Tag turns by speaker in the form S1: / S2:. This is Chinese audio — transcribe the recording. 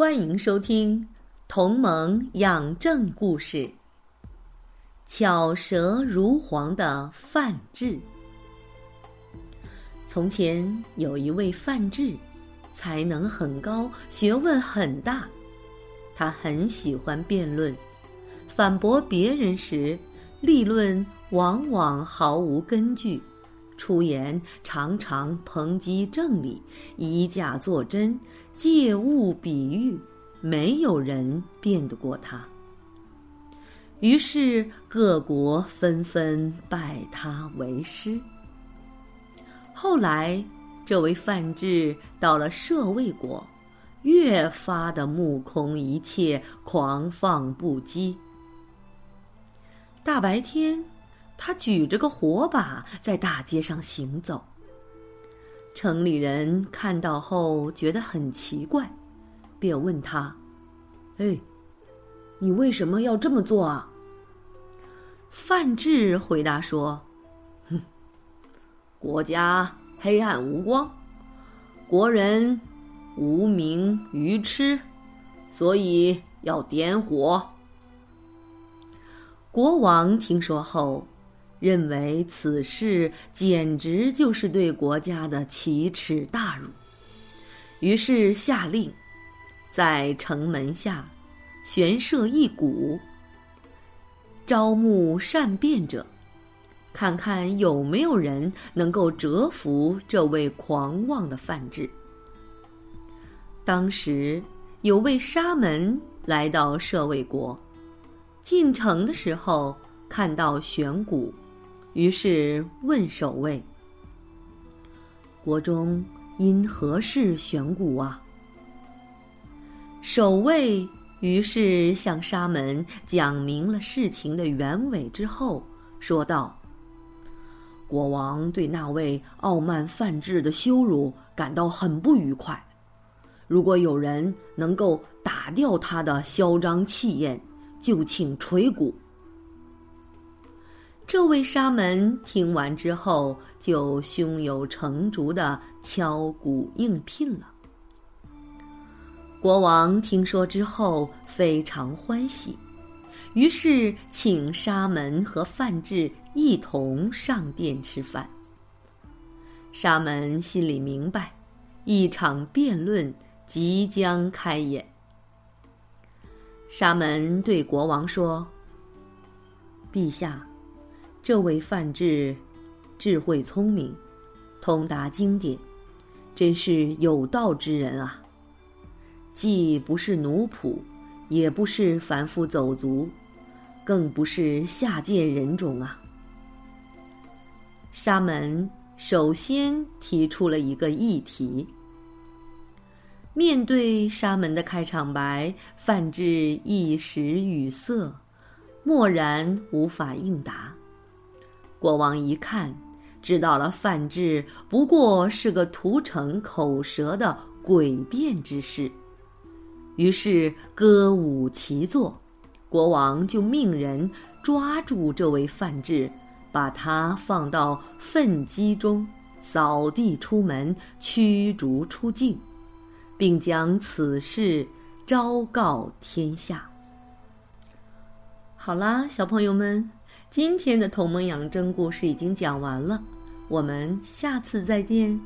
S1: 欢迎收听《同盟养正故事》。巧舌如簧的范志。从前有一位范志，才能很高，学问很大。他很喜欢辩论，反驳别人时，立论往往毫无根据，出言常常抨击正理，以假作真。借物比喻，没有人辩得过他。于是各国纷纷拜他为师。后来，这位范志到了舍卫国，越发的目空一切，狂放不羁。大白天，他举着个火把在大街上行走。城里人看到后觉得很奇怪，便问他：“哎，你为什么要这么做啊？”范志回答说：“哼，国家黑暗无光，国人无名愚痴，所以要点火。”国王听说后。认为此事简直就是对国家的奇耻大辱，于是下令，在城门下悬设一鼓，招募善辩者，看看有没有人能够折服这位狂妄的范志。当时有位沙门来到舍卫国，进城的时候看到悬鼓。于是问守卫：“国中因何事悬鼓啊？”守卫于是向沙门讲明了事情的原委之后，说道：“国王对那位傲慢犯志的羞辱感到很不愉快。如果有人能够打掉他的嚣张气焰，就请捶鼓。”这位沙门听完之后，就胸有成竹的敲鼓应聘了。国王听说之后非常欢喜，于是请沙门和范志一同上殿吃饭。沙门心里明白，一场辩论即将开演。沙门对国王说：“陛下。”这位范志，智慧聪明，通达经典，真是有道之人啊！既不是奴仆，也不是凡夫走卒，更不是下贱人种啊！沙门首先提出了一个议题。面对沙门的开场白，范志一时语塞，默然无法应答。国王一看，知道了范志不过是个图逞口舌的诡辩之士，于是歌舞齐作，国王就命人抓住这位范志，把他放到粪箕中，扫地出门，驱逐出境，并将此事昭告天下。好啦，小朋友们。今天的同盟养真故事已经讲完了，我们下次再见。